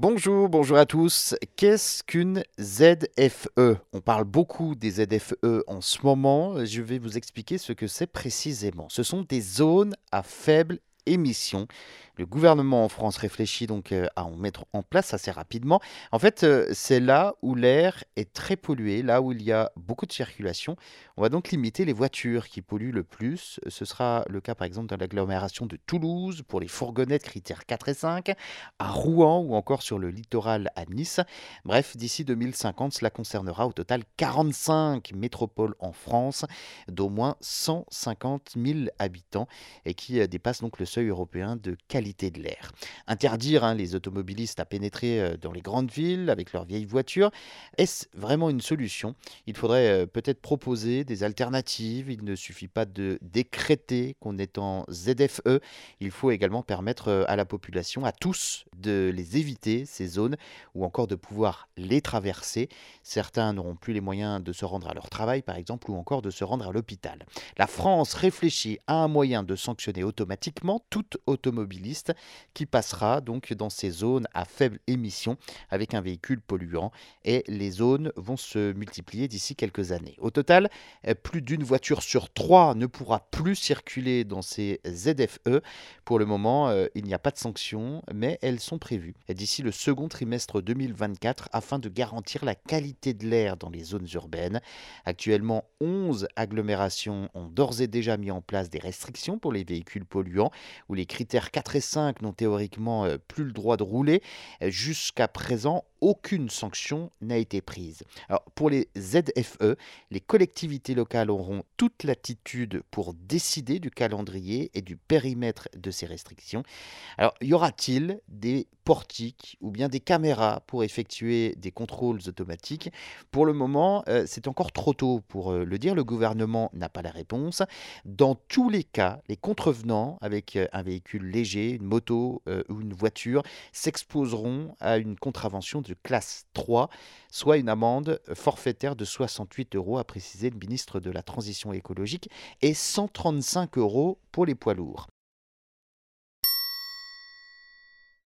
Bonjour, bonjour à tous. Qu'est-ce qu'une ZFE On parle beaucoup des ZFE en ce moment. Je vais vous expliquer ce que c'est précisément. Ce sont des zones à faible émission le gouvernement en France réfléchit donc euh, à en mettre en place assez rapidement. En fait, euh, c'est là où l'air est très pollué, là où il y a beaucoup de circulation. On va donc limiter les voitures qui polluent le plus. Ce sera le cas par exemple dans l'agglomération de Toulouse pour les fourgonnettes critères 4 et 5, à Rouen ou encore sur le littoral à Nice. Bref, d'ici 2050, cela concernera au total 45 métropoles en France d'au moins 150 000 habitants et qui euh, dépassent donc le seuil européen de qualité de l'air. Interdire hein, les automobilistes à pénétrer euh, dans les grandes villes avec leurs vieilles voitures, est-ce vraiment une solution? Il faudrait euh, peut-être proposer des alternatives. Il ne suffit pas de décréter qu'on est en ZFE. Il faut également permettre euh, à la population, à tous, de les éviter, ces zones, ou encore de pouvoir les traverser. Certains n'auront plus les moyens de se rendre à leur travail, par exemple, ou encore de se rendre à l'hôpital. La France réfléchit à un moyen de sanctionner automatiquement tout automobiliste qui passera donc dans ces zones à faible émission avec un véhicule polluant et les zones vont se multiplier d'ici quelques années. Au total, euh, plus d'une voiture sur trois ne pourra plus circuler dans ces ZFE. Pour le moment, euh, il n'y a pas de sanctions, mais elles sont prévues d'ici le second trimestre 2024 afin de garantir la qualité de l'air dans les zones urbaines. Actuellement, 11 agglomérations ont d'ores et déjà mis en place des restrictions pour les véhicules polluants où les critères 4 et 5 n'ont théoriquement euh, plus le droit de rouler. Jusqu'à présent, aucune sanction n'a été prise. Alors, pour les ZFE, les collectivités locales auront toute l'attitude pour décider du calendrier et du périmètre de ces restrictions. Alors, y aura-t-il des portiques ou bien des caméras pour effectuer des contrôles automatiques? Pour le moment, euh, c'est encore trop tôt pour euh, le dire. Le gouvernement n'a pas la réponse. Dans tous les cas, les contrevenants avec euh, un véhicule léger, une moto ou une voiture s'exposeront à une contravention de classe 3, soit une amende forfaitaire de 68 euros, a précisé le ministre de la Transition écologique, et 135 euros pour les poids lourds.